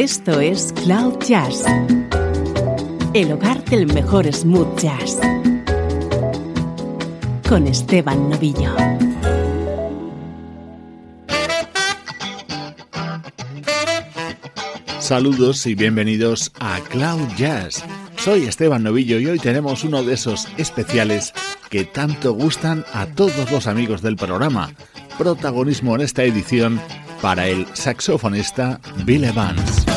Esto es Cloud Jazz, el hogar del mejor smooth jazz, con Esteban Novillo. Saludos y bienvenidos a Cloud Jazz. Soy Esteban Novillo y hoy tenemos uno de esos especiales que tanto gustan a todos los amigos del programa. Protagonismo en esta edición para el saxofonista Bill Evans.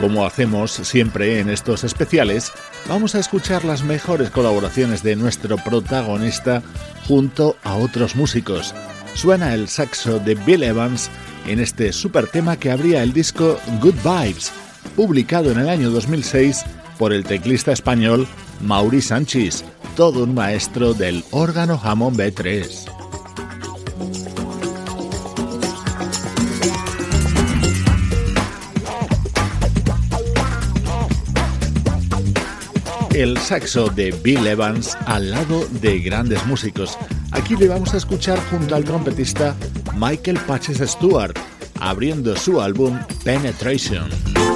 Como hacemos siempre en estos especiales, vamos a escuchar las mejores colaboraciones de nuestro protagonista junto a otros músicos. Suena el saxo de Bill Evans en este super tema que abría el disco Good Vibes, publicado en el año 2006 por el teclista español Mauri Sánchez, todo un maestro del órgano Hammond B3. El saxo de Bill Evans al lado de grandes músicos. Aquí le vamos a escuchar junto al trompetista Michael Patches Stewart, abriendo su álbum Penetration.